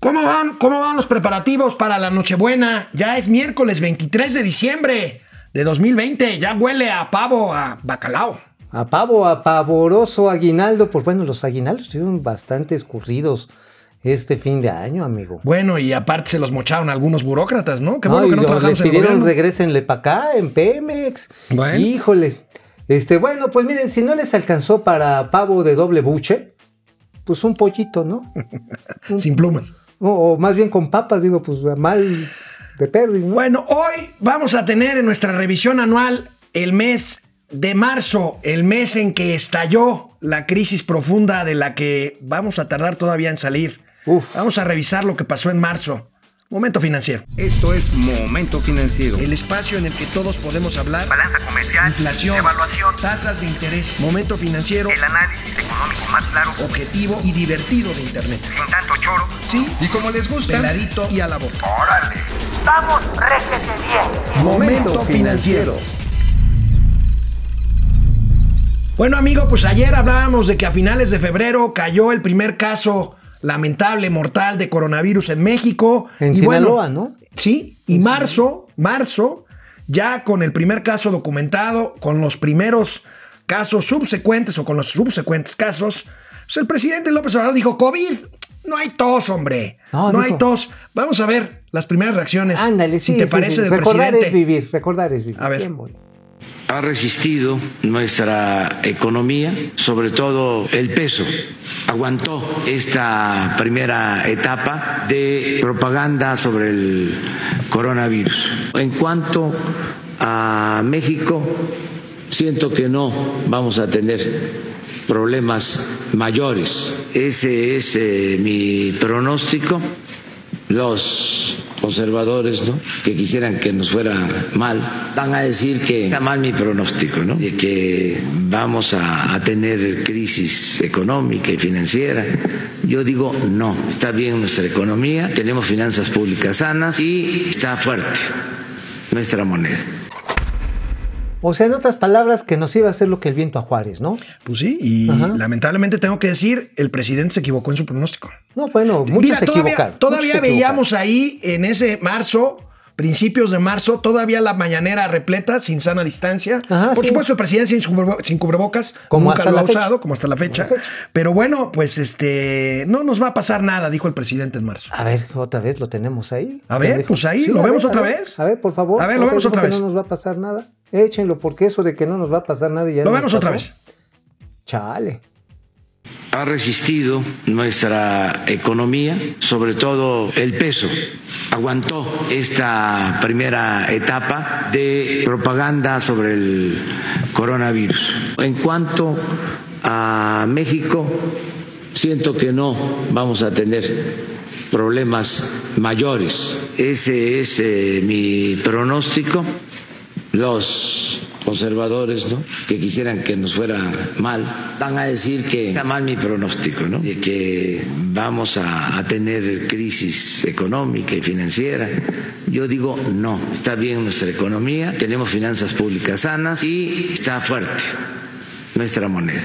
¿Cómo van, ¿Cómo van los preparativos para la Nochebuena? Ya es miércoles 23 de diciembre de 2020. Ya huele a pavo, a bacalao. A pavo, a pavoroso aguinaldo. Pues bueno, los aguinaldos estuvieron bastante escurridos este fin de año, amigo. Bueno, y aparte se los mocharon algunos burócratas, ¿no? Qué bueno que no les pidieron regresenle para acá en Pemex. Bueno. Híjoles. Este, bueno, pues miren, si no les alcanzó para pavo de doble buche, pues un pollito, ¿no? Sin plumas. O, más bien con papas, digo, pues mal de perdiz, ¿no? Bueno, hoy vamos a tener en nuestra revisión anual el mes de marzo, el mes en que estalló la crisis profunda de la que vamos a tardar todavía en salir. Uf. Vamos a revisar lo que pasó en marzo. Momento financiero. Esto es Momento Financiero. El espacio en el que todos podemos hablar. Balanza comercial. Inflación. Evaluación. Tasas de interés. Momento financiero. El análisis económico más claro. Objetivo y divertido de Internet. Sin tanto choro. Sí. Y como les gusta. Peladito y a la boca. ¡Órale! ¡Vamos, réjete bien! Momento Financiero. Bueno, amigo, pues ayer hablábamos de que a finales de febrero cayó el primer caso lamentable, mortal de coronavirus en México. En Sinaloa, ¿no? Sí, y marzo, marzo, ya con el primer caso documentado, con los primeros casos subsecuentes o con los subsecuentes casos, pues el presidente López Obrador dijo, COVID, no hay tos, hombre. No, hay tos. Vamos a ver las primeras reacciones. Ándale, si te parece del recordar es vivir, recordar es vivir. A ver. Ha resistido nuestra economía, sobre todo el peso. Aguantó esta primera etapa de propaganda sobre el coronavirus. En cuanto a México, siento que no vamos a tener problemas mayores. Ese es eh, mi pronóstico. Los conservadores, ¿no? Que quisieran que nos fuera mal, van a decir que está mal mi pronóstico, ¿no? De que vamos a, a tener crisis económica y financiera. Yo digo no, está bien nuestra economía, tenemos finanzas públicas sanas y está fuerte nuestra moneda. O sea, en otras palabras, que nos iba a hacer lo que el viento a Juárez, ¿no? Pues sí, y lamentablemente tengo que decir, el presidente se equivocó en su pronóstico. No, bueno, muchos se todavía, equivocaron. Todavía veíamos ahí en ese marzo principios de marzo, todavía la mañanera repleta, sin sana distancia. Por supuesto, el presidente sin, cubrebocas, como nunca lo ha usado, como hasta la fecha. Pero bueno, pues este, no nos va a pasar nada, dijo el presidente en marzo. A ver, otra vez lo tenemos ahí. A ver, pues ahí, ¿lo vemos otra vez? A ver, por favor. A ver, lo vemos otra vez. no nos va a pasar nada. Échenlo, porque eso de que no nos va a pasar nada ya. Lo vemos otra vez. Chale ha resistido nuestra economía, sobre todo el peso. Aguantó esta primera etapa de propaganda sobre el coronavirus. En cuanto a México, siento que no vamos a tener problemas mayores. Ese es eh, mi pronóstico. Los conservadores, ¿no? Que quisieran que nos fuera mal, van a decir que está mal mi pronóstico, ¿no? De que vamos a, a tener crisis económica y financiera. Yo digo no, está bien nuestra economía, tenemos finanzas públicas sanas y está fuerte nuestra moneda.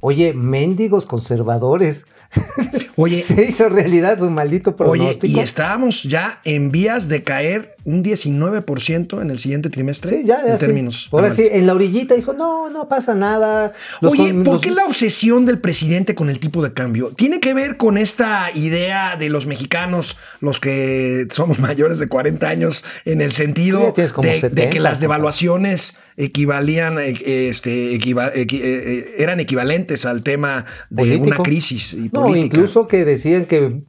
Oye, mendigos conservadores. Oye, se hizo realidad su maldito pronóstico. Oye, y estábamos ya en vías de caer un 19% en el siguiente trimestre sí, ya, ya en términos. Ahora sí, en la orillita dijo, no, no pasa nada. Oye, ¿por qué la obsesión del presidente con el tipo de cambio? ¿Tiene que ver con esta idea de los mexicanos, los que somos mayores de 40 años, en el sentido de, que las devaluaciones equivalían, eh, este, eh, eh, eran equivalentes al tema de una crisis y No, incluso que decían que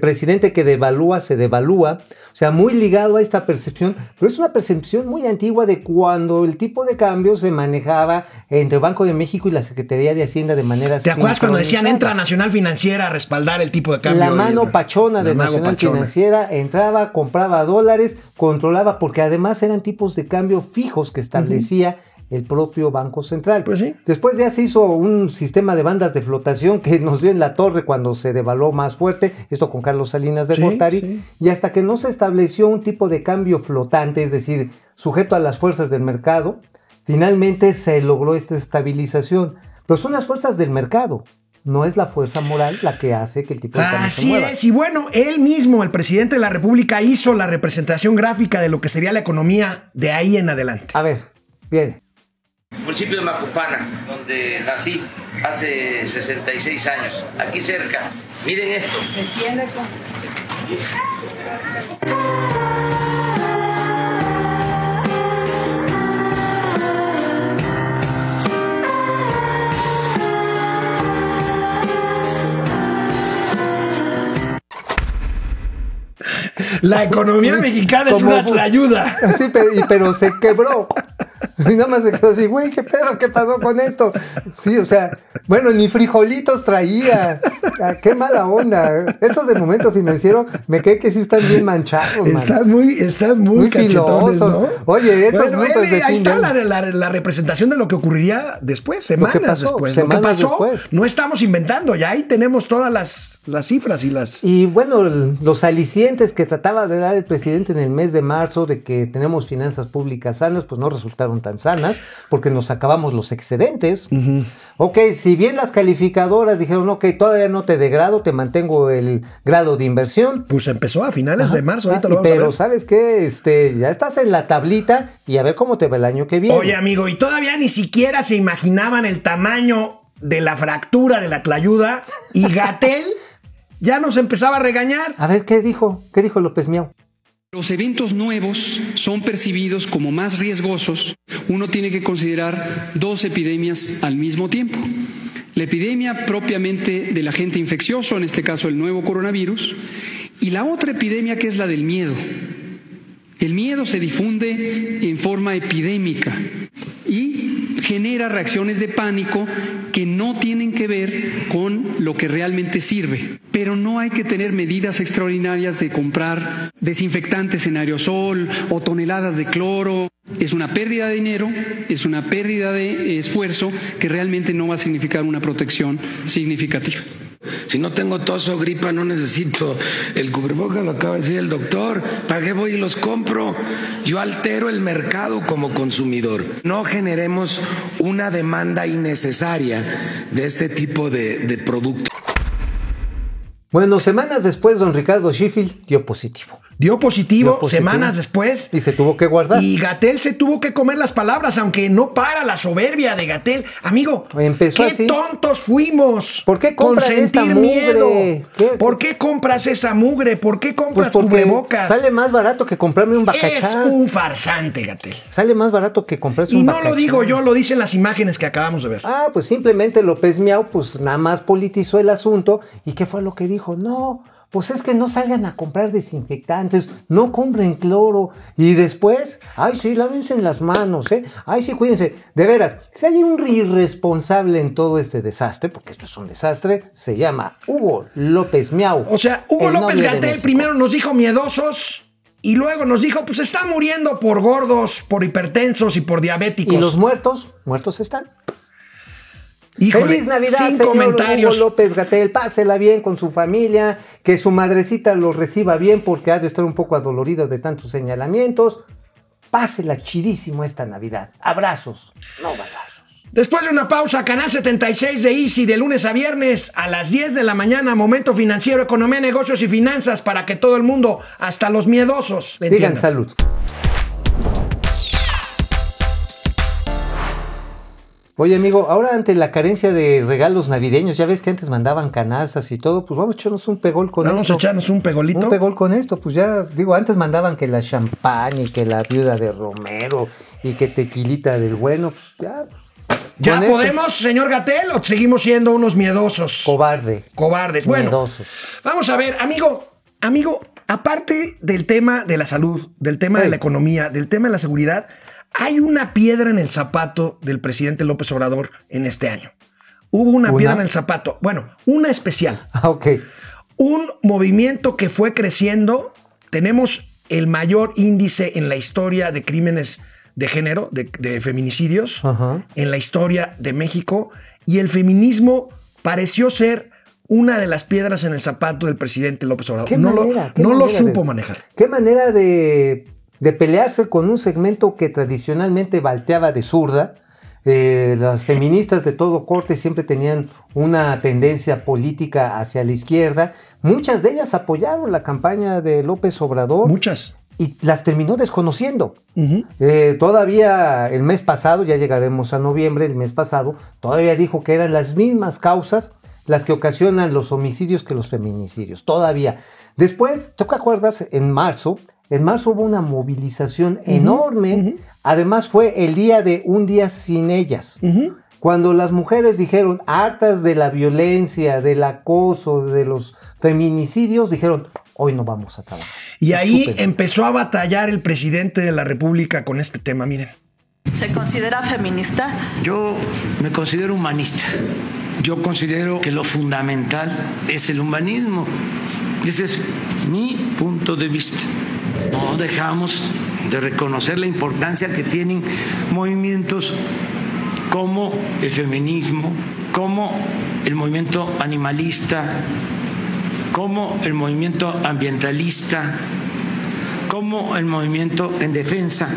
presidente que devalúa se devalúa, o sea, muy ligado a esta percepción, pero es una percepción muy antigua de cuando el tipo de cambio se manejaba entre Banco de México y la Secretaría de Hacienda de manera ¿Te acuerdas cuando decían entra Nacional Financiera a respaldar el tipo de cambio? La mano pachona de Nacional Financiera entraba, compraba dólares, controlaba, porque además eran tipos de cambio fijos que establecía el propio Banco Central. Pues sí. Después ya se hizo un sistema de bandas de flotación que nos dio en la torre cuando se devaluó más fuerte, esto con Carlos Salinas de Gortari, y hasta que no se estableció un tipo de cambio flotante, es decir, sujeto a las fuerzas del mercado, finalmente se logró esta estabilización. Pero son las fuerzas del mercado. No es la fuerza moral la que hace que el tipo de cambio se Así mueva. es, y bueno, él mismo, el presidente de la República, hizo la representación gráfica de lo que sería la economía de ahí en adelante. A ver, bien. Municipio de Macupana, donde nací hace 66 años, aquí cerca. Miren esto. La economía mexicana es una tlayuda. Sí, pero, pero se quebró. Y nada más se quedó así, güey, ¿qué pedo? ¿Qué pasó con esto? Sí, o sea, bueno, ni frijolitos traía. Ah, qué mala onda. Estos de momento financiero me cae que sí están bien manchados, man. Están muy, están muy, Muy filosos. ¿no? Oye, estos Bueno, él, de ahí está la, la- la representación de lo que ocurriría después, semanas pasó, después. semanas lo que pasó, después. no estamos inventando, ya ahí tenemos todas las, las cifras y las... Y bueno, los alicientes que trataba de dar el presidente en el mes de marzo de que tenemos finanzas públicas sanas, pues no resultaron tan sanas porque nos acabamos los excedentes. Ok, si bien las calificadoras dijeron, ok, todavía no te degrado, te mantengo el grado de inversión. Pues empezó a finales de marzo, ahorita Ah, lo vamos pero a ver. sabes qué, este, ya estás en la tablita y a ver cómo te va el año que viene. Oye, amigo, y todavía ni siquiera se imaginaban el tamaño de la fractura de la tlayuda y Gatel ya nos empezaba a regañar. A ver, ¿qué dijo? ¿Qué dijo López Miau? Los eventos nuevos son percibidos como más riesgosos. Uno tiene que considerar dos epidemias al mismo tiempo. La epidemia propiamente del agente infeccioso, en este caso el nuevo coronavirus, y la otra epidemia que es la del miedo. El miedo se difunde en forma epidémica y genera reacciones de pánico que no tienen que ver con lo que realmente sirve. Pero no hay que tener medidas extraordinarias de comprar desinfectantes en aerosol o toneladas de cloro. Es una pérdida de dinero, es una pérdida de esfuerzo que realmente no va a significar una protección significativa. Si no tengo tos o gripa, no necesito el cubrebocas, lo acaba de decir el doctor. ¿Para qué voy y los compro? Yo altero el mercado como consumidor. No generemos una demanda innecesaria de este tipo de productos. Bueno, semanas después, don Ricardo Sheffield dio positivo. Dio positivo, Dio positivo. semanas después. Y se tuvo que guardar. Y Gatel se tuvo que comer las palabras, aunque no para la soberbia de Gatel. Amigo, Empezó qué así. tontos fuimos. ¿Por qué esta sentir mugre? miedo. ¿Qué? ¿Por qué compras esa mugre? ¿Por qué Pues compras porque cubrebocas? sale más barato que comprarme un es bacachá. un farsante, Gatel. Sale más barato que comprarse Y un no bacachá. lo digo yo, lo dicen las imágenes que acabamos de ver. Ah, pues simplemente López Miau, pues nada más politizó el asunto. ¿Y qué fue lo que dijo? No, pues es que no salgan a comprar desinfectantes, no compren cloro. Y después, ay, sí, lávense las manos, ¿eh? Ay, sí, cuídense. De veras, si hay un irresponsable en todo este desastre, porque esto es un desastre, se llama Hugo López Miau. O sea, Hugo López Gatel primero nos dijo miedosos y luego nos dijo, pues está muriendo por gordos, por hipertensos y por diabéticos. Y los muertos, muertos están. Híjole, Feliz Navidad, sin señor comentarios. Hugo López Gatel. Pásela bien con su familia, que su madrecita lo reciba bien porque ha de estar un poco adolorido de tantos señalamientos. Pásela chidísimo esta Navidad. Abrazos, no balazos. Después de una pausa, Canal 76 de Easy de lunes a viernes a las 10 de la mañana, Momento Financiero, Economía, Negocios y Finanzas para que todo el mundo, hasta los miedosos, le Digan salud. Oye, amigo, ahora ante la carencia de regalos navideños, ya ves que antes mandaban canastas y todo, pues vamos a echarnos un pegol con Vamos esto. a echarnos un pegolito. Un pegol con esto, pues ya, digo, antes mandaban que la champaña y que la viuda de Romero y que tequilita del bueno, pues ya. ¿Ya esto. podemos, señor Gatel, o seguimos siendo unos miedosos? Cobarde. cobardes. Bueno, Miedosos. vamos a ver, amigo, amigo, aparte del tema de la salud, del tema de la economía, del tema de la seguridad, hay una piedra en el zapato del presidente López Obrador en este año. Hubo una, ¿Una? piedra en el zapato. Bueno, una especial. Ah, ok. Un movimiento que fue creciendo. Tenemos el mayor índice en la historia de crímenes de género, de, de feminicidios, Ajá. en la historia de México. Y el feminismo pareció ser una de las piedras en el zapato del presidente López Obrador. ¿Qué no manera, lo, qué no lo supo de- manejar. Qué manera de, de pelearse con un segmento que tradicionalmente balteaba de zurda. eh, las feministas de todo corte siempre tenían una tendencia política hacia la izquierda. Muchas de ellas apoyaron la campaña de López Obrador. Muchas. Y las terminó desconociendo. Eh, todavía el mes pasado, ya llegaremos a noviembre, el mes pasado, todavía dijo que eran las mismas causas las que ocasionan los homicidios que los feminicidios. Todavía. Después, ¿tú te acuerdas? En marzo, en marzo hubo una movilización enorme. Además fue el día de un día sin ellas. Cuando las mujeres dijeron, hartas de la violencia, del acoso, de los feminicidios, dijeron, hoy no vamos a trabajar. Y ahí empezó a batallar el presidente de la República con este tema, miren. ¿Se considera feminista? Yo me considero humanista. Yo considero que lo fundamental es el humanismo. Ese es mi punto de vista. No dejamos de reconocer la importancia que tienen movimientos como el feminismo, como el movimiento animalista, como el movimiento ambientalista, como el movimiento en defensa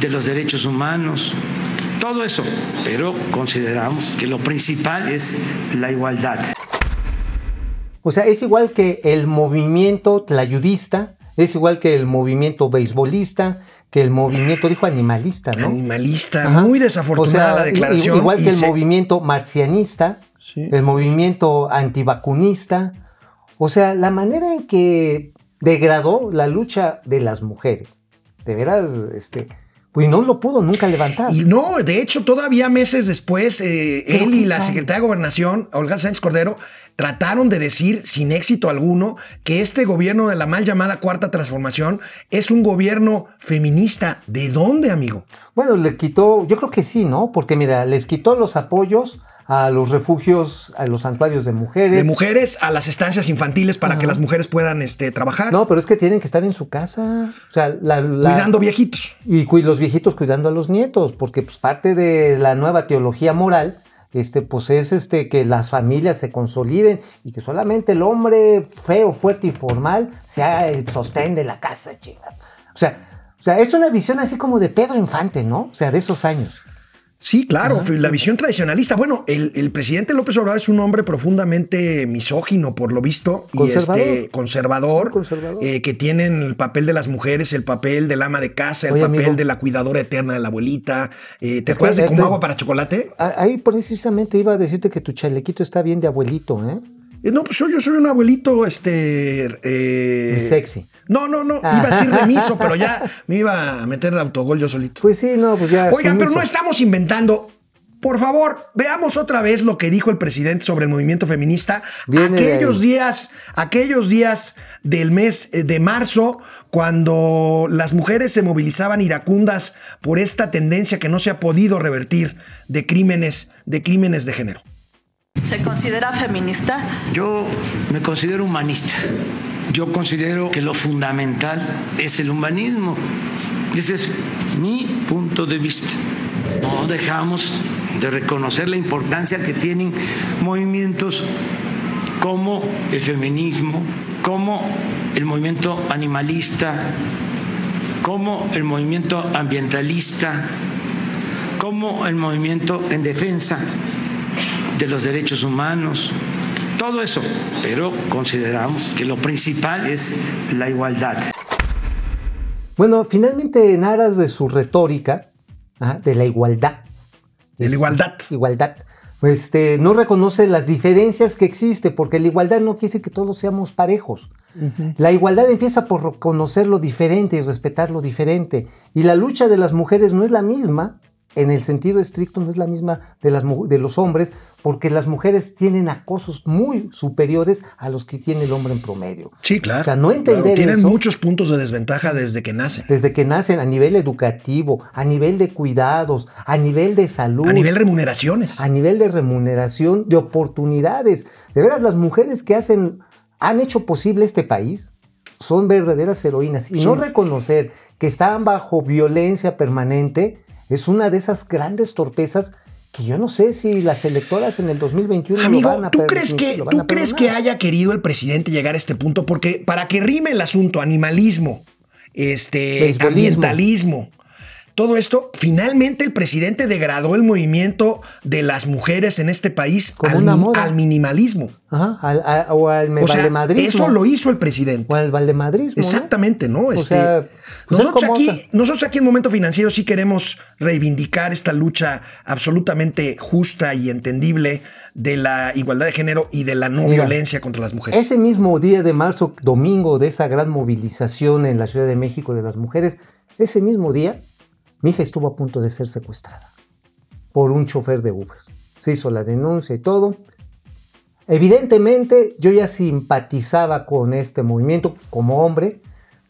de los derechos humanos, todo eso, pero consideramos que lo principal es la igualdad. O sea, es igual que el movimiento tlayudista, es igual que el movimiento beisbolista, que el movimiento, dijo animalista, ¿no? Animalista, muy desafortunada la declaración. Igual que el movimiento marcianista, el movimiento antivacunista. O sea, la manera en que degradó la lucha de las mujeres. De veras, este, pues no lo pudo nunca levantar. Y no, de hecho, todavía meses después, eh, él y la secretaria de Gobernación, Olga Sánchez Cordero, trataron de decir, sin éxito alguno, que este gobierno de la mal llamada Cuarta Transformación es un gobierno feminista. ¿De dónde, amigo? Bueno, le quitó, yo creo que sí, ¿no? Porque mira, les quitó los apoyos a los refugios, a los santuarios de mujeres. De mujeres a las estancias infantiles para que las mujeres puedan este, trabajar. No, pero es que tienen que estar en su casa. O sea, la, cuidando viejitos. Y los viejitos cuidando a los nietos, porque pues parte de la nueva teología moral este, pues es este, que las familias se consoliden y que solamente el hombre feo, fuerte y formal sea el sostén de la casa, chingada. O sea, o sea, es una visión así como de Pedro Infante, ¿no? O sea, de esos años. Sí, claro, la visión tradicionalista. Bueno, el, presidente López Obrador es un hombre profundamente misógino, por lo visto, y este conservador, eh, que tiene el papel de las mujeres, el papel del ama de casa, el papel de la cuidadora eterna de la abuelita. Eh, ¿Te acuerdas de como agua para chocolate? Ahí precisamente iba a decirte que tu chalequito está bien de abuelito, ¿eh? Eh, no, pues yo, soy un abuelito, este... Eh, sexy. No, no, no, iba a decir remiso, pero ya me iba a meter el autogol yo solito. Pues sí, no, pues ya... Oigan, pero no estamos inventando... Por favor, veamos otra vez lo que dijo el presidente sobre el movimiento feminista. aquellos días, aquellos días del mes eh, de marzo, cuando las mujeres se movilizaban iracundas por esta tendencia que no se ha podido revertir de crímenes, de crímenes de género. ¿Se considera feminista? Yo me considero humanista. Yo considero que lo fundamental es el humanismo. Ese es mi punto de vista. No dejamos de reconocer la importancia que tienen movimientos como el feminismo, como el movimiento animalista, como el movimiento ambientalista, como el movimiento en defensa de los derechos humanos, todo eso, pero consideramos que lo principal es la igualdad. Bueno, finalmente en aras de su retórica, de la igualdad. De la igualdad. Igualdad. Este, no reconoce las diferencias que existen, porque la igualdad no quiere decir que todos seamos parejos. La igualdad empieza por reconocer lo diferente y respetar lo diferente. Y la lucha de las mujeres no es la misma, en el sentido estricto, no es la misma de, las, de los hombres, porque las mujeres tienen acosos muy superiores a los que tiene el hombre en promedio. Sí, claro. O sea, no entender Tienen muchos puntos de desventaja desde que nacen. Desde que nacen a nivel educativo, a nivel de cuidados, a nivel de salud. A nivel de remuneraciones. A nivel de remuneración, de oportunidades. De veras, las mujeres que hacen, han hecho posible este país son verdaderas heroínas. Y no reconocer que están bajo violencia permanente es una de esas grandes torpezas que yo no sé si las electoras en el 2021 Amigo, lo van a ¿tú crees que tú crees que haya querido el presidente llegar a este punto? Porque para que rime el asunto animalismo, este ambientalismo, todo esto, finalmente el presidente degradó el movimiento de las mujeres en este país Como al, una moda. al minimalismo. Ajá, al- o al me O sea, valemadrismo. eso lo hizo el presidente. O al valemadrismo. ¿no? Exactamente, ¿no? O Este, sea, pues es nosotros, aquí, otra. nosotros aquí en Momento Financiero sí queremos reivindicar esta lucha absolutamente justa y entendible de la igualdad de género y de la no Mira, violencia contra las mujeres. Ese mismo día de marzo, domingo, de esa gran movilización en la Ciudad de México de las mujeres, ese mismo día, mi hija estuvo a punto de ser secuestrada por un chofer de Uber. Se hizo la denuncia y todo. Evidentemente, yo ya simpatizaba con este movimiento como hombre,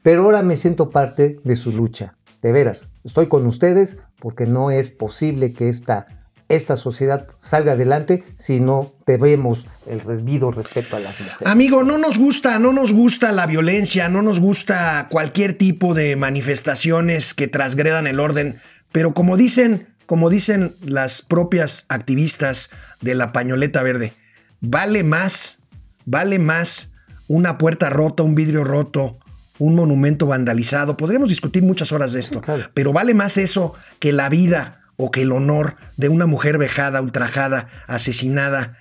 pero ahora me siento parte de su lucha. De veras, estoy con ustedes porque no es posible que esta, esta sociedad salga adelante si no debemos el debido respeto a las mujeres. Amigo, no nos gusta, no nos gusta la violencia, no nos gusta cualquier tipo de manifestaciones que transgredan el orden, pero como dicen, como dicen las propias activistas de la pañoleta verde, vale más, vale más una puerta rota, un vidrio roto, un monumento vandalizado. Podríamos discutir muchas horas de esto, claro. pero vale más eso que la vida o que el honor de una mujer vejada, ultrajada, asesinada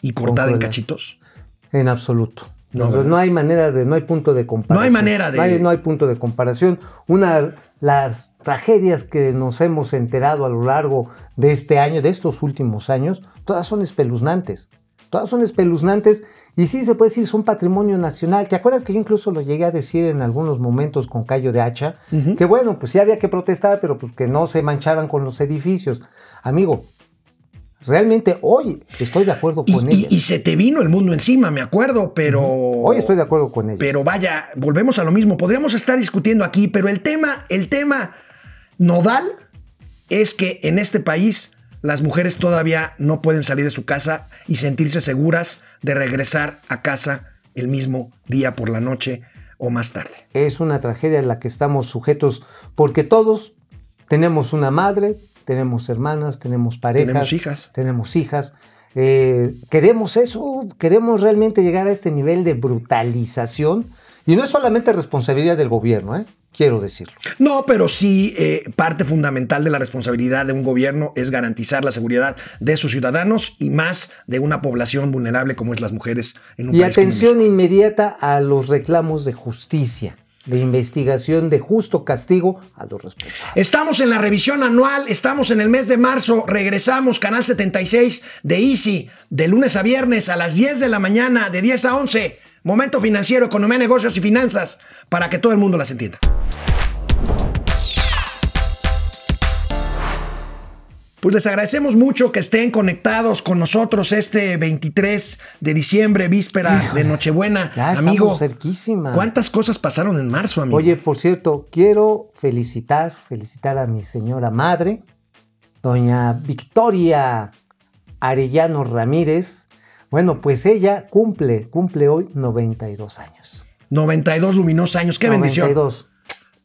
y cortada en cachitos. En absoluto. No, ¿verdad? no hay manera de, no hay punto de comparación. No hay manera de- No hay, no hay punto de comparación. Una, las tragedias que nos hemos enterado a lo largo de este año, de estos últimos años, todas son espeluznantes. Todas son espeluznantes y sí se puede decir son patrimonio nacional. ¿Te acuerdas que yo incluso lo llegué a decir en algunos momentos con Cayo de Hacha? Que bueno, pues sí había que protestar, pero pues que no se mancharan con los edificios. Amigo, realmente hoy estoy de acuerdo con y- ella. y se te vino el mundo encima, me acuerdo, pero. Hoy estoy de acuerdo con ella. Pero vaya, volvemos a lo mismo. Podríamos estar discutiendo aquí, pero el tema, el tema nodal es que en este país las mujeres todavía no pueden salir de su casa y sentirse seguras de regresar a casa el mismo día por la noche o más tarde. es una tragedia en la que estamos sujetos porque todos tenemos una madre, tenemos hermanas, tenemos parejas, Tenemos hijas. tenemos hijas. Eh, queremos eso, queremos realmente llegar a este nivel de brutalización y no es solamente responsabilidad del gobierno, ¿eh? quiero decirlo. No, pero sí eh, parte fundamental de la responsabilidad de un gobierno es garantizar la seguridad de sus ciudadanos y más de una población vulnerable como es las mujeres en un Y país atención inmediata a los reclamos de justicia, de investigación, de justo castigo a los responsables. Estamos en la revisión anual, estamos en el mes de marzo, regresamos, Canal 76 de Easy, de lunes a viernes a las 10 de la mañana, de 10 a 11. Momento financiero, economía, negocios y finanzas, para que todo el mundo las entienda. Pues les agradecemos mucho que estén conectados con nosotros este 23 de diciembre, víspera de Nochebuena. ya estamos amigo, cerquísima. ¿Cuántas cosas pasaron en marzo, amigo? Oye, por cierto, quiero felicitar, felicitar a mi señora madre, doña Victoria Arellano Ramírez. Bueno, pues ella cumple, cumple hoy 92 años. 92 luminosos años, qué bendición. 92.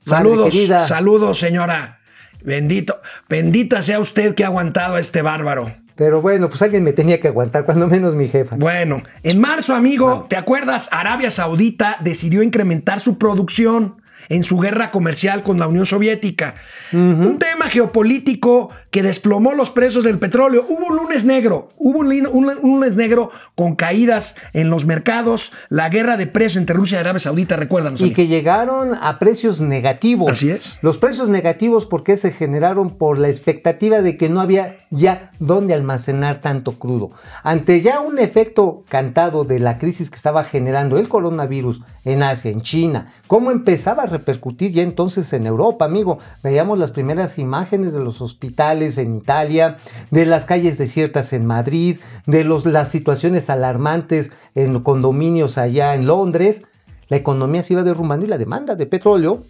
Madre Saludos, querida. saludos, señora. Bendito, bendita sea usted que ha aguantado a este bárbaro. Pero bueno, pues alguien me tenía que aguantar, cuando menos mi jefa. Bueno, en marzo, amigo, ¿te acuerdas? Arabia Saudita decidió incrementar su producción en su guerra comercial con la Unión Soviética. Un tema geopolítico que desplomó los precios del petróleo. Hubo un lunes negro, hubo un, lin- un- un lunes negro con caídas en los mercados, la guerra de precios entre Rusia y Arabia Saudita, recuérdanos. Y amigo. que llegaron a precios negativos. Así es. Los precios negativos porque se generaron por la expectativa de que no había ya dónde almacenar tanto crudo. Ante ya un efecto cantado de la crisis que estaba generando el coronavirus en Asia, en China, cómo empezaba a repercutir ya entonces en Europa, amigo. Veíamos las primeras imágenes de los hospitales en Italia, de las calles desiertas en Madrid, de los, las situaciones alarmantes en condominios allá en Londres la economía se iba derrumbando y la demanda de petróleo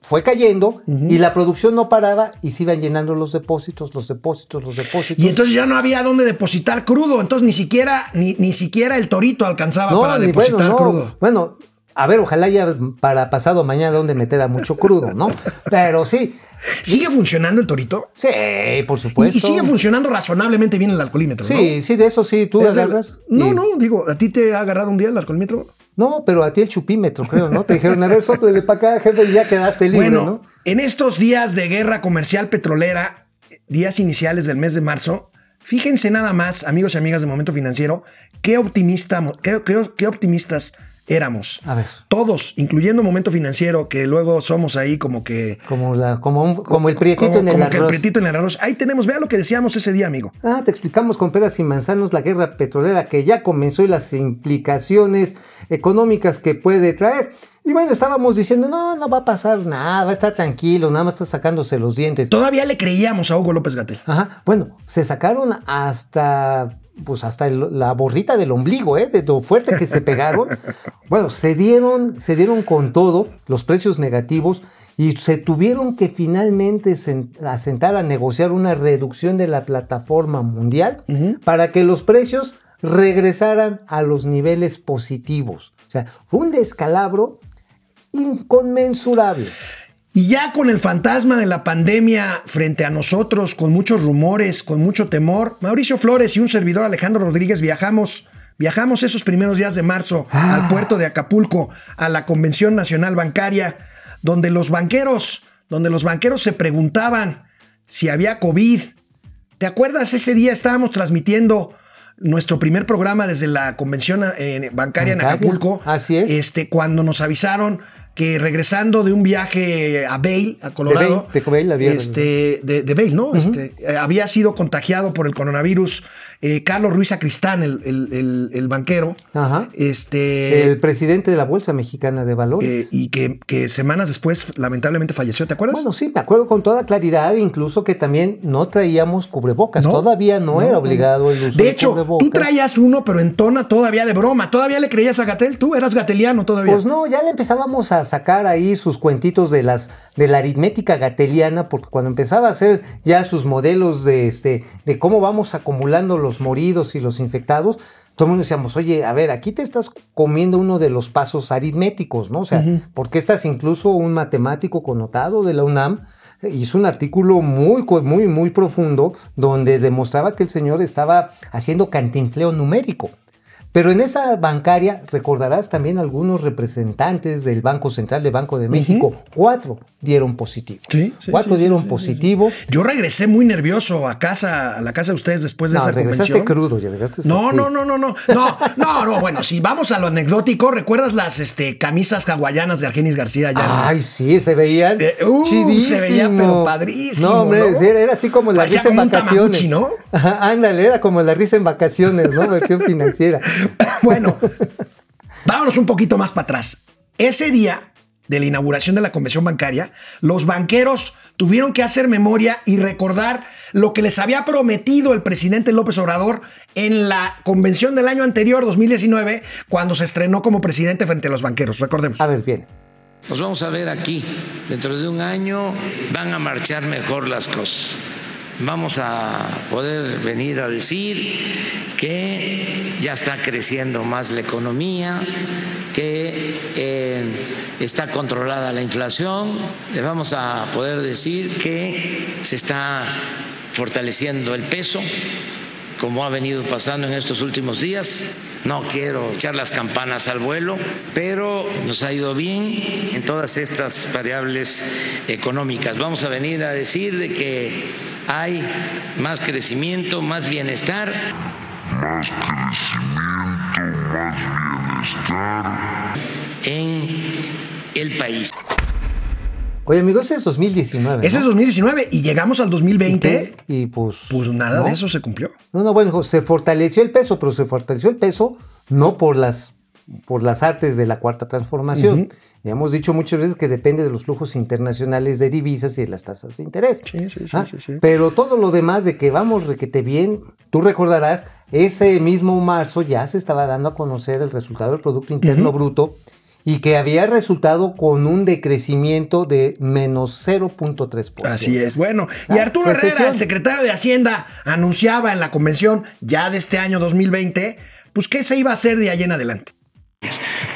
fue cayendo y la producción no paraba y se iban llenando los depósitos, los depósitos, los depósitos. Y entonces ya no había dónde depositar crudo, entonces ni siquiera, ni, ni siquiera el torito alcanzaba no, para depositar bueno, no. crudo. Bueno, a ver, ojalá ya para pasado mañana donde meter a mucho crudo, ¿no? Pero sí, ¿Sigue funcionando el torito? sí, por supuesto. y sigue funcionando razonablemente bien el alcoholímetro, ¿no? Sí, sí, de eso sí, tú agarras. No, y- no, digo, ¿a ti te ha agarrado un día el alcoholímetro? No, pero a ti el chupímetro, creo, ¿no? Te dijeron, a ver, sóplele para acá, jefe, y ya quedaste libre, Bueno, ¿no? en estos días de guerra comercial petrolera, días iniciales del mes de marzo, fíjense nada más, amigos y amigas de Momento Financiero, qué, optimista, qué, qué- qué optimistas éramos. A ver. Todos, incluyendo Momento Financiero, que luego somos ahí como que... Como, la, como, un- como el prietito como- en el como que el arroz. prietito en el arroz. Ahí tenemos, vea lo que decíamos ese día, amigo. Ah, te explicamos con peras y manzanos la guerra petrolera que ya comenzó y las implicaciones económicas que puede traer. Y bueno, estábamos diciendo, no, no va a pasar nada, va a estar tranquilo, nada más está sacándose los dientes. Todavía le creíamos a Hugo López Gatel. Ajá, bueno, se sacaron hasta, pues hasta el- la borrita del ombligo, ¿eh? De lo fuerte que se pegaron. bueno, se dieron, se dieron con todo los precios negativos y se tuvieron que finalmente sentar a negociar una reducción de la plataforma mundial para que los precios regresaran a los niveles positivos. O sea, fue un descalabro inconmensurable. Y ya con el fantasma de la pandemia frente a nosotros, con muchos rumores, con mucho temor, Mauricio Flores y un servidor Alejandro Rodríguez viajamos, viajamos esos primeros días de marzo al puerto de Acapulco, a la Convención Nacional Bancaria, donde los banqueros, donde los banqueros se preguntaban si había COVID. ¿Te acuerdas? Ese día estábamos transmitiendo nuestro primer programa desde la Convención eh, Bancaria en Bancaria, Acapulco. así es. Este, cuando nos avisaron que regresando de un viaje a Vail, a Colorado, de había- este, de, de ¿no? Este, eh, había sido contagiado por el coronavirus eh, Carlos Ruiz Acristán, el, el- el- el banquero, Ajá. este, El presidente de la Bolsa Mexicana de Valores. eh, y que, que semanas después lamentablemente falleció, ¿te acuerdas? Bueno, sí, me acuerdo con toda claridad, incluso que también no traíamos cubrebocas. No, Todavía no, no, era obligado el uso de de hecho, cubrebocas. tú traías uno, pero en tona todavía de broma. ¿Todavía le creías a Gatel? ¿Tú eras gateliano todavía? Pues no, ya le empezábamos a sacar ahí sus cuentitos de las de la aritmética gateliana, porque cuando empezaba a hacer ya sus modelos de este de cómo vamos acumulando los moridos y los infectados, todo el mundo decíamos, oye, a ver, aquí te estás comiendo uno de los pasos aritméticos, ¿no? O sea, porque estás incluso un matemático connotado de la UNAM hizo un artículo muy, muy, muy profundo donde demostraba que el señor estaba haciendo cantinfleo numérico. Pero en esa bancaria, recordarás también algunos representantes del Banco Central de Banco de México, cuatro dieron positivo. Sí, sí, cuatro sí, dieron positivo. Yo regresé muy nervioso a casa, a la casa de ustedes después de No, esa regresaste convención. crudo, ya regresaste No, así. no, no, no, no, no, no, no, bueno, si vamos a lo anecdótico, ¿recuerdas las este, camisas hawaianas de Argenis García? Ya, Ay, sí, se veían Eh, uh, chidísimo. se veía, pero padrísimo, No, hombre, ¿no? era, así como la Parecía risa en como vacaciones. Tamagotchi, ¿no? Ajá, ándale, era como la risa en vacaciones, ¿no? Versión financiera. Bueno, vámonos un poquito más para atrás. Ese día de la inauguración de la convención bancaria, los banqueros tuvieron que hacer memoria y recordar lo que les había prometido el presidente López Obrador en la convención del año anterior, 2019, cuando se estrenó como presidente frente a los banqueros. Recordemos. A ver, bien. Nos vamos a ver aquí. Dentro de un año van a marchar mejor las cosas. Vamos a poder venir a decir que ya está creciendo más la economía, que eh, está controlada la inflación. Les vamos a poder decir que se está fortaleciendo el peso, como ha venido pasando en estos últimos días. No quiero echar las campanas al vuelo, pero nos ha ido bien en todas estas variables económicas. Vamos a venir a decir de que hay más crecimiento, más bienestar. más crecimiento, más bienestar. en el país. Oye, amigo, ese es 2019. Ese ¿no? es 2019 y llegamos al 2020. Y pues. Pues nada ¿no? de eso se cumplió. No, no, bueno, se fortaleció el peso, pero se fortaleció el peso no por las, por las artes de la cuarta transformación. Ya hemos dicho muchas veces que depende de los flujos internacionales de divisas y de las tasas de interés. Sí, sí, sí, Ah, sí. Pero todo lo demás de que vamos requete bien, tú recordarás, ese mismo marzo ya se estaba dando a conocer el resultado del Producto Interno Bruto y que había resultado con un decrecimiento de menos 0.3%. Así es. Bueno, y Ah, Arturo Herrera, el secretario de Hacienda, anunciaba en la convención ya de este año 2020, pues qué se iba a hacer de ahí en adelante.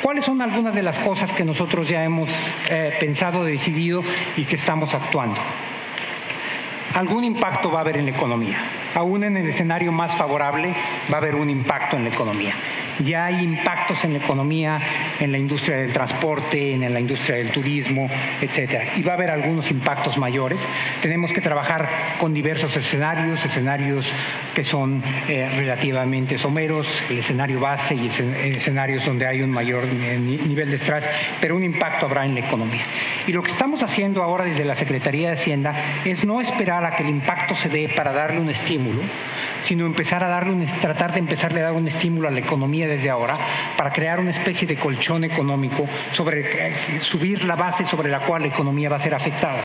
¿Cuáles son algunas de las cosas que nosotros ya hemos eh, pensado, decidido y que estamos actuando? Algún impacto va a haber en la economía. Aún en el escenario más favorable va a haber un impacto en la economía. Ya hay impactos en la economía en la industria del transporte, en la industria del turismo, etcétera. Y va a haber algunos impactos mayores. Tenemos que trabajar con diversos escenarios, escenarios que son eh, relativamente someros, el escenario base y escenarios donde hay un mayor eh, nivel de estrés, pero un impacto habrá en la economía. Y lo que estamos haciendo ahora desde la Secretaría de Hacienda es no esperar a que el impacto se dé para darle un estímulo, sino empezar a darle un, tratar de empezarle a dar un estímulo a la economía desde ahora para crear una especie de colchón económico sobre eh, subir la base sobre la cual la economía va a ser afectada.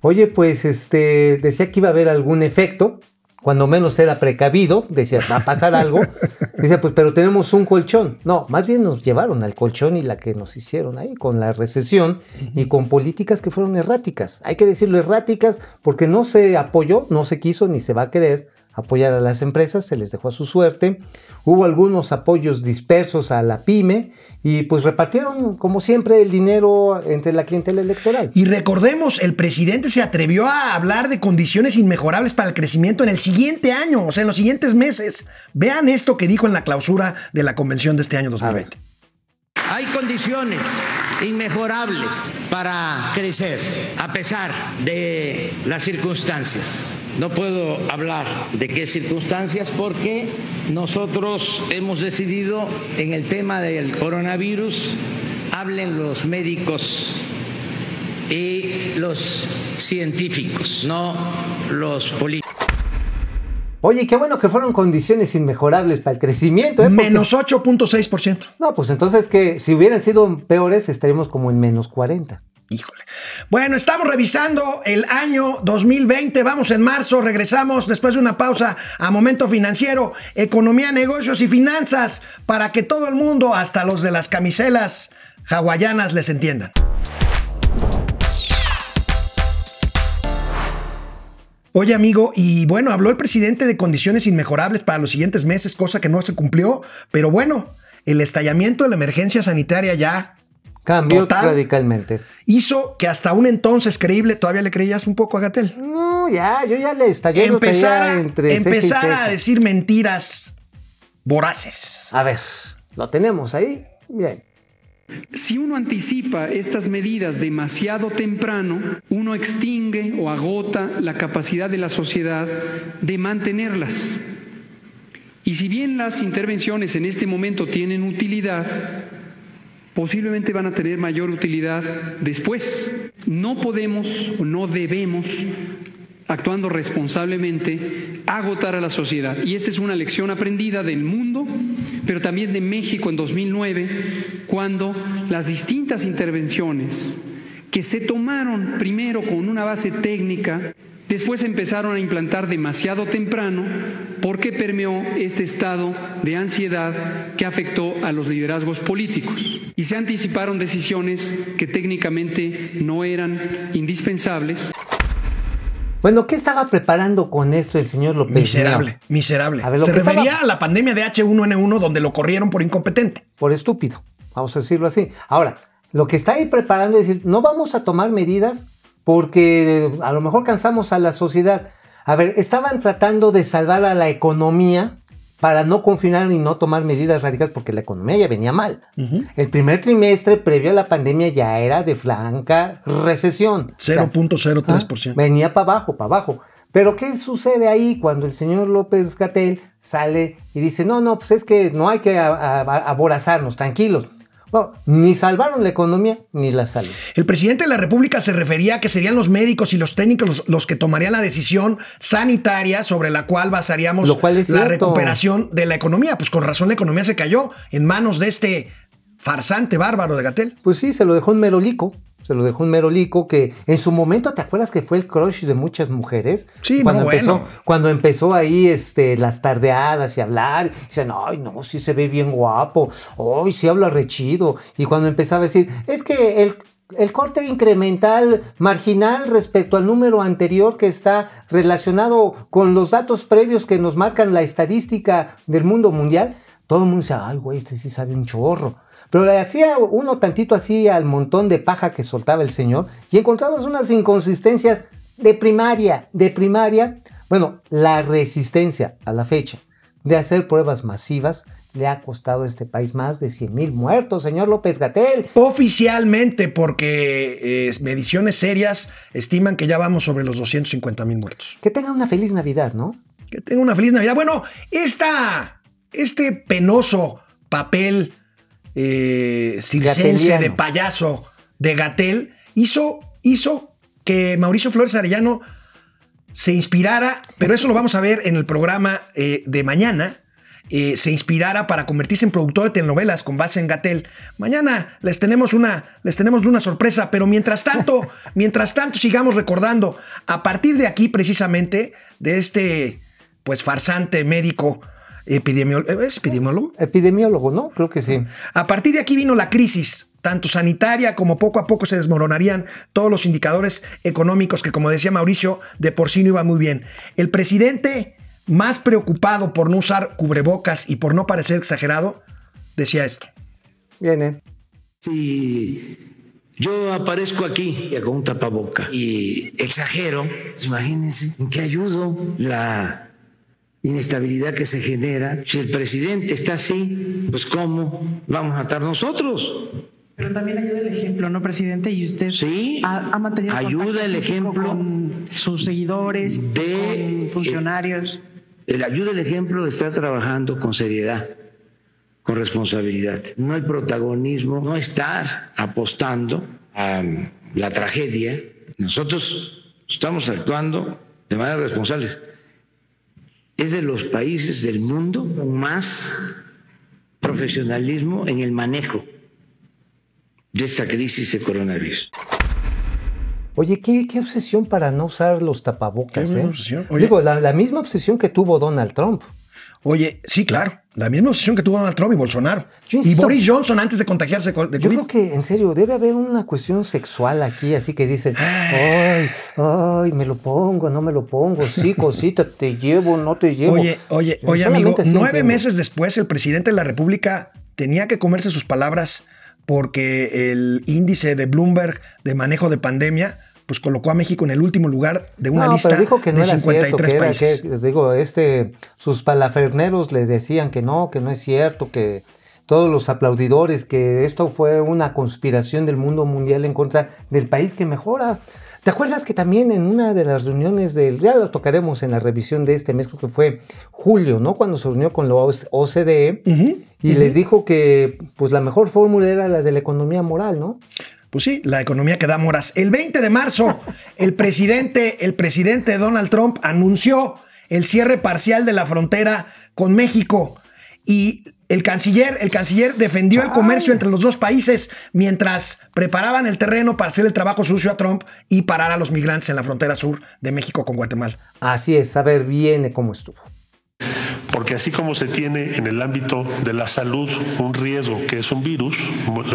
Oye, pues este decía que iba a haber algún efecto, cuando menos era precavido, decía, va a pasar algo. Decía, pues, pero tenemos un colchón. No, más bien nos llevaron al colchón y la que nos hicieron ahí con la recesión y con políticas que fueron erráticas. Hay que decirlo erráticas porque no se apoyó, no se quiso ni se va a querer apoyar a las empresas, se les dejó a su suerte. Hubo algunos apoyos dispersos a la pyme y pues repartieron, como siempre, el dinero entre la clientela electoral. Y recordemos, el presidente se atrevió a hablar de condiciones inmejorables para el crecimiento en el siguiente año, o sea, en los siguientes meses. Vean esto que dijo en la clausura de la convención de este año 2020. Hay condiciones inmejorables para crecer a pesar de las circunstancias. No puedo hablar de qué circunstancias porque nosotros hemos decidido en el tema del coronavirus, hablen los médicos y los científicos, no los políticos. Oye, qué bueno que fueron condiciones inmejorables para el crecimiento. ¿eh? Menos 8.6%. No, pues entonces que si hubieran sido peores estaríamos como en menos 40. Híjole. Bueno, estamos revisando el año 2020. Vamos en marzo. Regresamos después de una pausa a Momento Financiero, Economía, Negocios y Finanzas para que todo el mundo, hasta los de las camiselas hawaianas, les entiendan. Oye, amigo, y bueno, habló el presidente de condiciones inmejorables para los siguientes meses, cosa que no se cumplió, pero bueno, el estallamiento de la emergencia sanitaria ya cambió radicalmente. Hizo que hasta un entonces creíble, ¿todavía le creías un poco a Gatel? No, ya, yo ya le estallé. Empezar, entre empezar a decir mentiras voraces. A ver, lo tenemos ahí. Bien. Si uno anticipa estas medidas demasiado temprano, uno extingue o agota la capacidad de la sociedad de mantenerlas. Y si bien las intervenciones en este momento tienen utilidad, posiblemente van a tener mayor utilidad después. No podemos o no debemos actuando responsablemente, agotar a la sociedad. Y esta es una lección aprendida del mundo, pero también de México en 2009, cuando las distintas intervenciones que se tomaron primero con una base técnica, después empezaron a implantar demasiado temprano porque permeó este estado de ansiedad que afectó a los liderazgos políticos y se anticiparon decisiones que técnicamente no eran indispensables. Bueno, ¿qué estaba preparando con esto el señor López? Miserable, miserable. Se refería a la pandemia de H1N1 donde lo corrieron por incompetente. Por estúpido, vamos a decirlo así. Ahora, lo que está ahí preparando es decir, no vamos a tomar medidas porque a lo mejor cansamos a la sociedad. A ver, estaban tratando de salvar a la economía para no confinar y no tomar medidas radicales porque la economía ya venía mal. El primer trimestre previo a la pandemia ya era de franca recesión. 0.03%. ¿Ah? venía para abajo, para abajo. Pero ¿qué sucede ahí cuando el señor López Gatel sale y dice, no, no, pues es que no hay que aborazarnos, tranquilos ni salvaron la economía ni la salud. El presidente de la República se refería a que serían los médicos y los técnicos los, que tomarían la decisión sanitaria sobre la cual basaríamos la recuperación de la economía. Pues con razón la economía se cayó en manos de este farsante bárbaro de Gatel. Pues sí, se lo dejó en merolico se lo dejó un merolico que en su momento, ¿te acuerdas que fue el crush de muchas mujeres? Sí, cuando empezó, Cuando empezó ahí este, las tardeadas y hablar, dicen, ay, no, sí se ve bien guapo, ay, sí habla rechido. Y cuando empezaba a decir, es que el, el corte incremental marginal respecto al número anterior que está relacionado con los datos previos que nos marcan la estadística del mundo mundial, todo el mundo dice, ay, güey, este sí sabe un chorro. Pero le hacía uno tantito así al montón de paja que soltaba el señor y encontramos unas inconsistencias de primaria, de primaria. Bueno, la resistencia a la fecha de hacer pruebas masivas le ha costado a este país más de 100 mil muertos, señor López Gatel. Oficialmente, porque eh, mediciones serias estiman que ya vamos sobre los 250 mil muertos. Que tenga una feliz Navidad, ¿no? Que tenga una feliz Navidad. Bueno, esta, este penoso papel eh, circense de payaso de Gatel hizo, hizo que Mauricio Flores Arellano se inspirara, pero eso lo vamos a ver en el programa eh, de mañana, eh, se inspirara para convertirse en productor de telenovelas con base en Gatel. Mañana les tenemos una, les tenemos una sorpresa, pero mientras tanto, mientras tanto sigamos recordando a partir de aquí precisamente de este pues farsante médico epidemiólogo, ¿es epidemiólogo? Epidemiólogo, ¿no? Creo que sí. A partir de aquí vino la crisis tanto sanitaria como poco a poco se desmoronarían todos los indicadores económicos que, como decía Mauricio, de por sí no iba muy bien. El presidente, más preocupado por no usar cubrebocas y por no parecer exagerado, decía esto. Viene. Si yo aparezco aquí con un tapaboca y exagero, pues imagínense en qué ayudo la inestabilidad que se genera. Si el presidente está así, pues ¿cómo vamos a estar nosotros? Pero también ayuda el ejemplo, ¿no, presidente? Y usted sí, ha, mantenido ayuda el ejemplo con sus seguidores, de, con funcionarios. el ayuda el ejemplo de estar trabajando con seriedad, con responsabilidad. No el protagonismo, no estar apostando a la tragedia. Nosotros estamos actuando de manera responsable. Es de los países del mundo con más profesionalismo en el manejo de esta crisis de coronavirus. Oye, qué, qué obsesión para no usar los tapabocas. ¿eh? Digo, la, misma obsesión que tuvo Donald Trump. Oye, sí, claro. La misma obsesión que tuvo Donald Trump y Bolsonaro. y Boris Johnson antes de contagiarse de COVID. Yo creo que, en serio, debe haber una cuestión sexual aquí, así que dicen, ay, ay, me lo pongo, no me lo pongo, sí, cosita, te llevo, no te llevo. Oye, oye, oye, amigo, nueve meses después el presidente de la República tenía que comerse sus palabras porque el índice de Bloomberg de manejo de pandemia pues colocó a México en el último lugar de una lista pero dijo que no de era 53 cierto, países. Que, digo, este, sus palaferneros le decían que no, que no es cierto, que todos los aplaudidores, que esto fue una conspiración del mundo mundial en contra del país que mejora. ¿Te acuerdas que también en una de las reuniones del, ya lo tocaremos en la revisión de este mes, creo que fue julio, ¿no? Cuando se reunió con la OCDE y les dijo que pues la mejor fórmula era la de la economía moral, ¿no? Pues sí, la economía que da moras. El 20 de marzo, el presidente, el presidente Donald Trump anunció el cierre parcial de la frontera con México y el canciller, el canciller defendió el comercio entre los dos países mientras preparaban el terreno para hacer el trabajo sucio a Trump y parar a los migrantes en la frontera sur de México con Guatemala. Así es, a ver bien cómo estuvo. Porque así como se tiene en el ámbito de la salud un riesgo que es un virus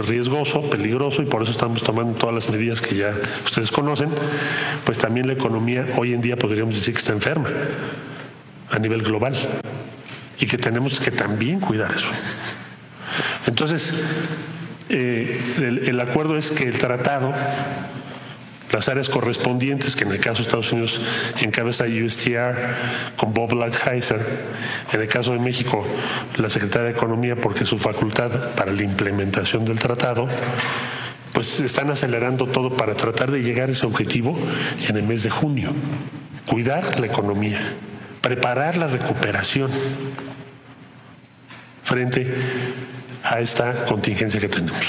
riesgoso, peligroso, y por eso estamos tomando todas las medidas que ya ustedes conocen, pues también la economía hoy en día podríamos decir que está enferma a nivel global y que tenemos que también cuidar eso. Entonces, eh, el, acuerdo es que el tratado, las áreas correspondientes, que en el caso de Estados Unidos encabeza USTR con Bob Lighthizer, en el caso de México la Secretaría de Economía porque su facultad para la implementación del tratado, pues están acelerando todo para tratar de llegar a ese objetivo en el mes de junio. Cuidar la economía, preparar la recuperación frente a esta contingencia que tenemos.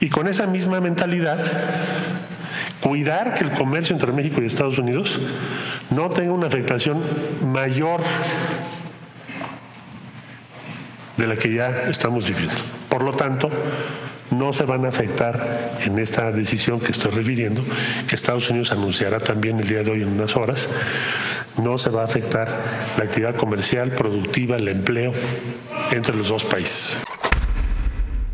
Y con esa misma mentalidad, cuidar que el comercio entre México y Estados Unidos no tenga una afectación mayor de la que ya estamos viviendo. Por lo tanto, no se van a afectar en esta decisión que estoy refiriendo, que Estados Unidos anunciará también el día de hoy en unas horas, no se va a afectar la actividad comercial, productiva, el empleo entre los dos países.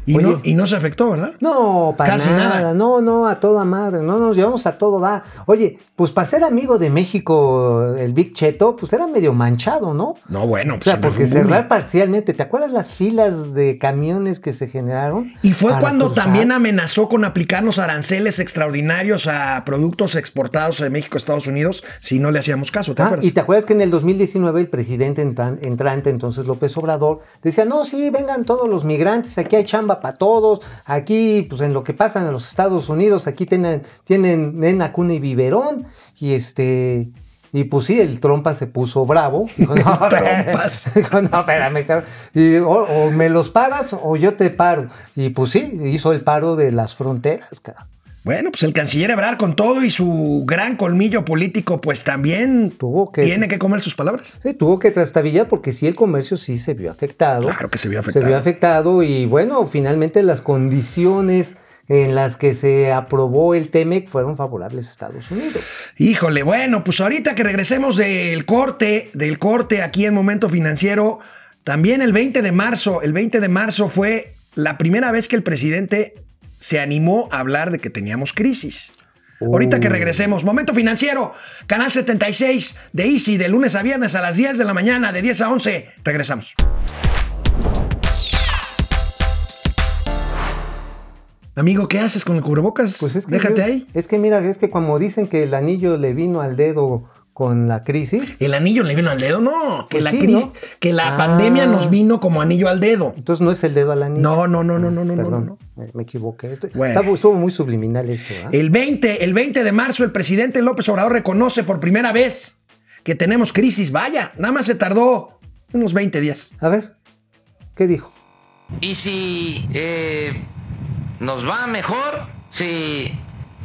Y, no, y no se afectó, ¿verdad? No, para Casi nada. nada. No, no, a toda madre. No nos llevamos a todo da. Oye, pues para ser amigo de México, el Big Cheto, pues era medio manchado, ¿no? No, bueno, O pues sea, se me porque cerrar parcialmente. ¿Te acuerdas las filas de camiones que se generaron? Y fue cuando cruzar? también amenazó con aplicarnos aranceles extraordinarios a productos exportados de México a Estados Unidos si no le hacíamos caso, ¿te Ah, acuerdas? y te acuerdas que en el 2019 el presidente entran- entrante, entonces López Obrador, decía, no, sí, vengan todos los migrantes, aquí hay chamba para todos, aquí, pues en lo que pasa en los Estados Unidos, aquí tienen, tienen nena, cuna y biberón, y este... Y pues sí, el trompa se puso bravo. Dijo, no, no, espérame. Y, o, o me los paras o yo te paro. Y pues sí, hizo el paro de las fronteras, cara. Bueno, pues el canciller Ebrard con todo y su gran colmillo político, pues también Tuvo que- tiene que comer sus palabras. Sí, tuvo que trastabillar porque sí el comercio sí se vio afectado. Claro que se vio afectado. Se vio afectado y bueno, finalmente las condiciones en las que se aprobó el TEMEC fueron favorables a Estados Unidos. Híjole, bueno, pues ahorita que regresemos del corte, del corte aquí en Momento Financiero, también el 20 de marzo, el 20 de marzo fue la primera vez que el presidente se animó a hablar de que teníamos crisis. Ahorita que regresemos, Momento Financiero, Canal 76 de Easy, de lunes a viernes a las 10 de la mañana, de 10 a 11. Regresamos. Amigo, ¿qué haces con el cubrebocas? Pues es que Déjate yo- ahí. Es que mira, es que como dicen que el anillo le vino al dedo con la crisis, ¿El anillo le vino al dedo? No, que Pues la sí, crisis, ¿no? que la Ah. pandemia nos vino como anillo al dedo. entonces no es el dedo al anillo. No, no, no, no, no, no, no, Perdón, no. Me, me equivoqué. Esto- Bueno. estaba- estuvo muy subliminal esto. ¿ah? El 20, el 20 de marzo, el presidente López Obrador reconoce por primera vez que tenemos crisis. Vaya, nada más se tardó unos 20 días. A ver, ¿qué dijo? Y si eh, nos va mejor, si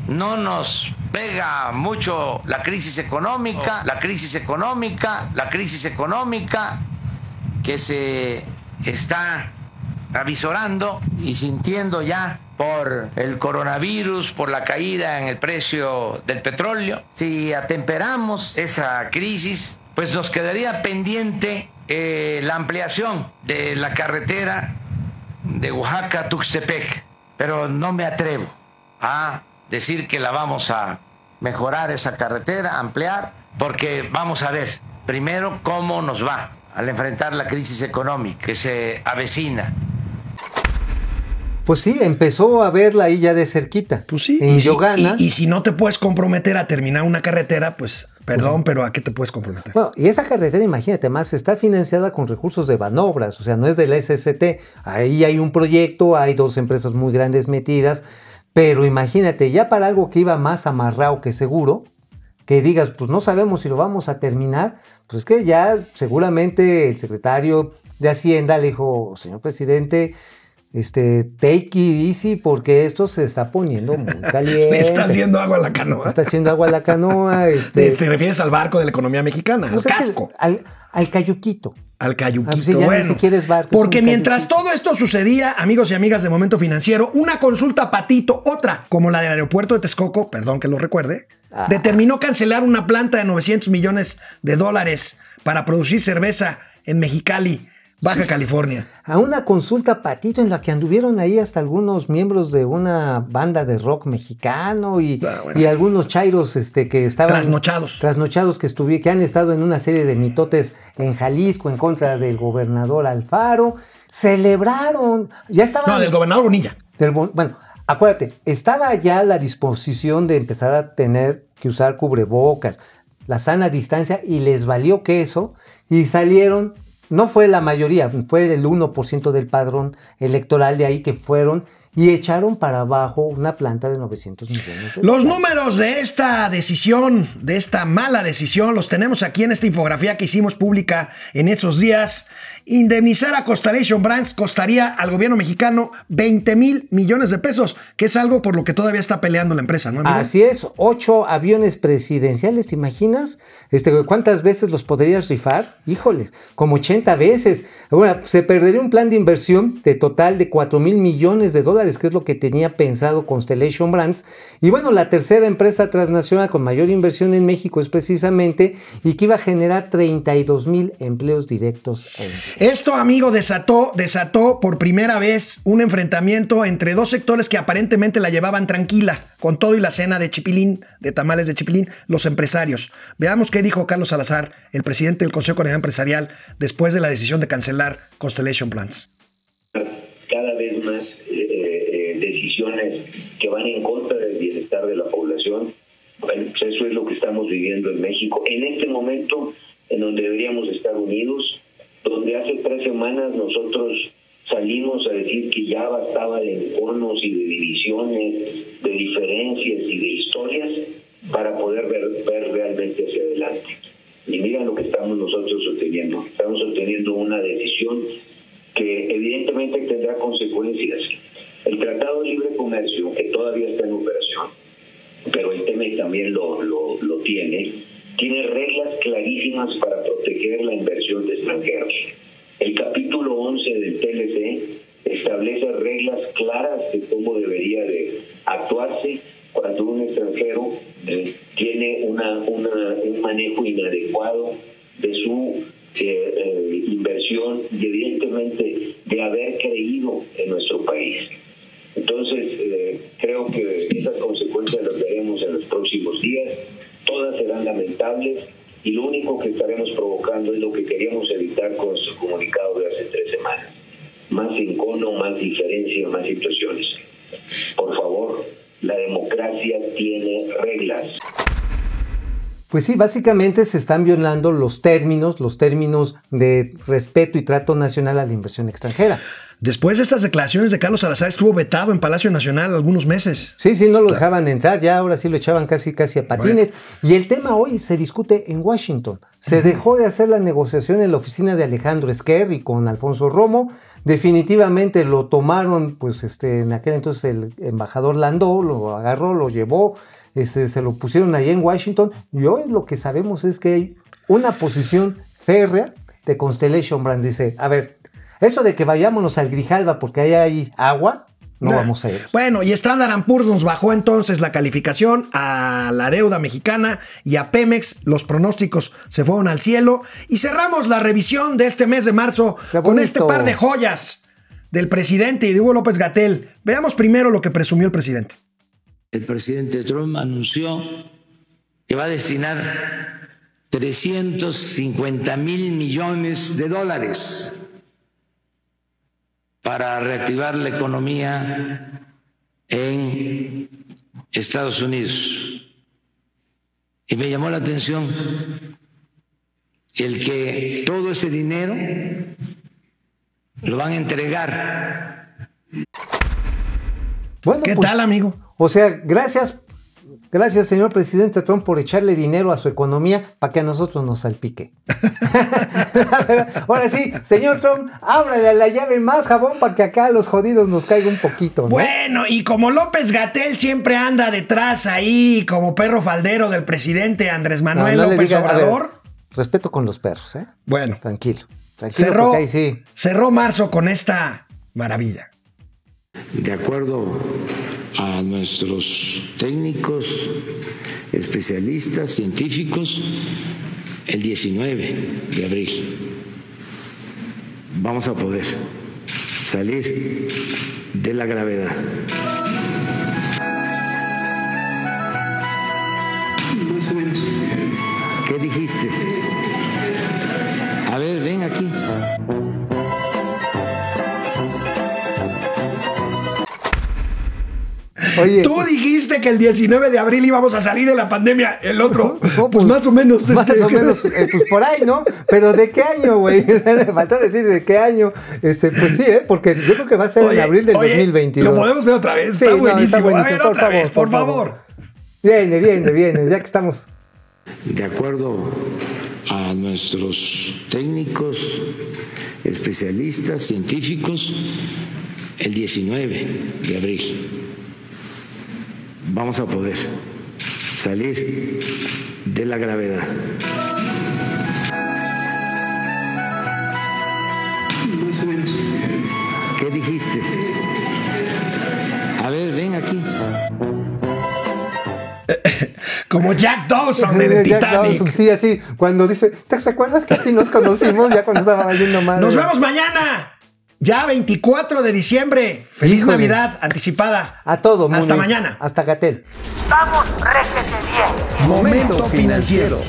no nos pega mucho la crisis económica, la crisis económica, la crisis económica que se está avisorando y sintiendo ya por el coronavirus, por la caída en el precio del petróleo. Si atemperamos esa crisis, pues nos quedaría pendiente eh, la ampliación de la carretera de Oaxaca a Tuxtepec, pero no me atrevo a decir que la vamos a mejorar esa carretera, ampliar, porque vamos a ver primero cómo nos va al enfrentar la crisis económica que se avecina. Pues sí, empezó a verla ahí ya de cerquita. Pues sí. En y, si, Yogana. y- y si no te puedes comprometer a terminar una carretera, pues perdón, pero ¿a qué te puedes comprometer? Bueno, y esa carretera, imagínate más, está financiada con recursos de Banobras, o sea, no es de la SST. Ahí hay un proyecto, hay dos empresas muy grandes metidas, pero imagínate, ya para algo que iba más amarrado que seguro, que digas, pues no sabemos si lo vamos a terminar, pues es que ya seguramente el secretario de Hacienda le dijo, señor presidente, este, take it easy porque esto se está poniendo muy caliente. Le está haciendo agua a la canoa. Está haciendo agua a la canoa. Te, Este, te refieres al barco de la economía mexicana, al sea que- casco. Al, al cayuquito. Al cayuquito. Bueno, barco, porque mientras cayuquito. todo esto sucedía, amigos y amigas de Momento Financiero, una consulta patito, otra, como la del aeropuerto de Texcoco, perdón que lo recuerde, Ah. determinó cancelar una planta de 900 millones de dólares para producir cerveza en Mexicali, Baja California. A una consulta patito en la que anduvieron ahí hasta algunos miembros de una banda de rock mexicano y, Ah, bueno. y algunos chairos este, que estaban. Trasnochados. Trasnochados que, estuvi- que han estado en una serie de mitotes en Jalisco en contra del gobernador Alfaro. Celebraron. Ya estaban. No, del gobernador Bonilla. Del bueno, acuérdate, estaba ya la disposición de empezar a tener que usar cubrebocas, la sana distancia, y les valió que eso, y salieron, no fue la mayoría, fue el 1% del padrón electoral de ahí que fueron y echaron para abajo una planta de 900 millones de Los números de esta decisión, de esta mala decisión, los tenemos aquí en esta infografía que hicimos pública en esos días. Indemnizar a Constellation Brands costaría al gobierno mexicano 20 mil millones de pesos, que es algo por lo que todavía está peleando la empresa, ¿no? Así es, ocho aviones presidenciales, ¿te imaginas? Este, ¿Cuántas veces los podrías rifar? Híjoles, como 80 veces. Bueno, se perdería un plan de inversión de total de 4 mil millones de dólares que es lo que tenía pensado Constellation Brands. Y bueno, la tercera empresa transnacional con mayor inversión en México es precisamente y que iba a generar 32 mil empleos directos. Esto, amigo, desató, desató por primera vez un enfrentamiento entre dos sectores que aparentemente la llevaban tranquila, con todo y la cena de Chipilín, de tamales de Chipilín, los empresarios. Veamos qué dijo Carlos Salazar, el presidente del Consejo Coordinador Empresarial, después de la decisión de cancelar Constellation Plans. Cada vez más eh, eh, decisiones que van en contra del bienestar de la población. Bueno, pues eso es lo que estamos viviendo en México. En este momento, en donde deberíamos estar unidos, donde hace tres semanas nosotros salimos a decir que ya bastaba de enconos y de divisiones, de diferencias y de historias para poder ver, ver realmente hacia adelante. Y mira lo que estamos nosotros obteniendo. Estamos obteniendo una decisión que evidentemente tendrá consecuencias. El Tratado de Libre Comercio, que todavía está en operación, pero el TEMEC también lo, lo, lo tiene, tiene reglas clarísimas para proteger la inversión de extranjeros. El capítulo 11 del TLC establece reglas claras de cómo debería de actuarse cuando un extranjero eh, tiene una, un manejo inadecuado de su eh, eh, inversión y evidentemente de haber creído en nuestro país. Con nuestro comunicado de hace tres semanas. Más encono, más diferencia, más situaciones. Por favor, la democracia tiene reglas. Pues sí, básicamente se están violando los términos, los términos de respeto y trato nacional a la inversión extranjera. Después de estas declaraciones de Carlos Salazar estuvo vetado en Palacio Nacional algunos meses. Sí, sí, no lo dejaban entrar, ya ahora sí lo echaban casi casi a patines. Y el tema hoy se discute en Washington. Se dejó de hacer la negociación en la oficina de Alejandro Esquer y con Alfonso Romo. Definitivamente lo tomaron, pues este, en aquel entonces el embajador Landó lo agarró, lo llevó, este, se lo pusieron ahí en Washington. Y hoy lo que sabemos es que hay una posición férrea de Constellation Brand. Dice, a ver, eso de que vayámonos al Grijalva porque ahí hay agua, no Nah. vamos a ir. Bueno, y Standard Poor's nos bajó entonces la calificación a la deuda mexicana y a Pemex. Los pronósticos se fueron al cielo. Y cerramos la revisión de este mes de marzo con este par de joyas del presidente y de Hugo López Gatel. Veamos primero lo que presumió el presidente. El presidente Trump anunció que va a destinar 350 mil millones de dólares para reactivar la economía en Estados Unidos. Y me llamó la atención el que todo ese dinero lo van a entregar Bueno, ¿Qué pues, tal, amigo? O sea, gracias, gracias, señor presidente Trump, por echarle dinero a su economía para que a nosotros nos salpique. Ahora sí, señor Trump, ábrale a la llave más jabón para que acá a los jodidos nos caiga un poquito. ¿no? Bueno, y como López Gatel siempre anda detrás ahí como perro faldero del presidente Andrés Manuel no López diga- a ver, Obrador. respeto con los perros, ¿eh? Bueno, Tranquilo. Tranquilo, cerró, porque ahí sí. cerró marzo con esta maravilla. de acuerdo a nuestros técnicos, especialistas, científicos, el 19 de abril vamos a poder salir de la gravedad. Más o menos. ¿Qué dijiste? A ver, ven aquí. Oye, Tú dijiste que el 19 de abril íbamos a salir de la pandemia, el otro, No, pues, más o menos. Más este, o menos, eh, pues por ahí, ¿no? Pero ¿de qué año, güey? Me faltó decir de qué año. Este, pues sí, ¿eh? Porque yo creo que va a ser en abril del oye, 2022. Lo podemos ver otra vez. Sí, está, no, buenísimo. buenísimo. A ver, por otra favor, vez, por favor. Viene, viene, viene, ya que estamos. de acuerdo a nuestros técnicos, especialistas, científicos, el 19 de abril vamos a poder salir de la gravedad. Más o menos. ¿Qué dijiste? A ver, ven aquí. Como Jack Dawson en el Jack Titanic. Dawson, sí, así. Cuando dice, ¿te recuerdas que aquí nos conocimos ya cuando estaba yendo mal? Nos vemos mañana. Ya 24 de diciembre. Feliz Híjole. Navidad anticipada. A todo, Hasta Muni. mañana. Hasta Gatel. Vamos, réjete bien. Momento financiero.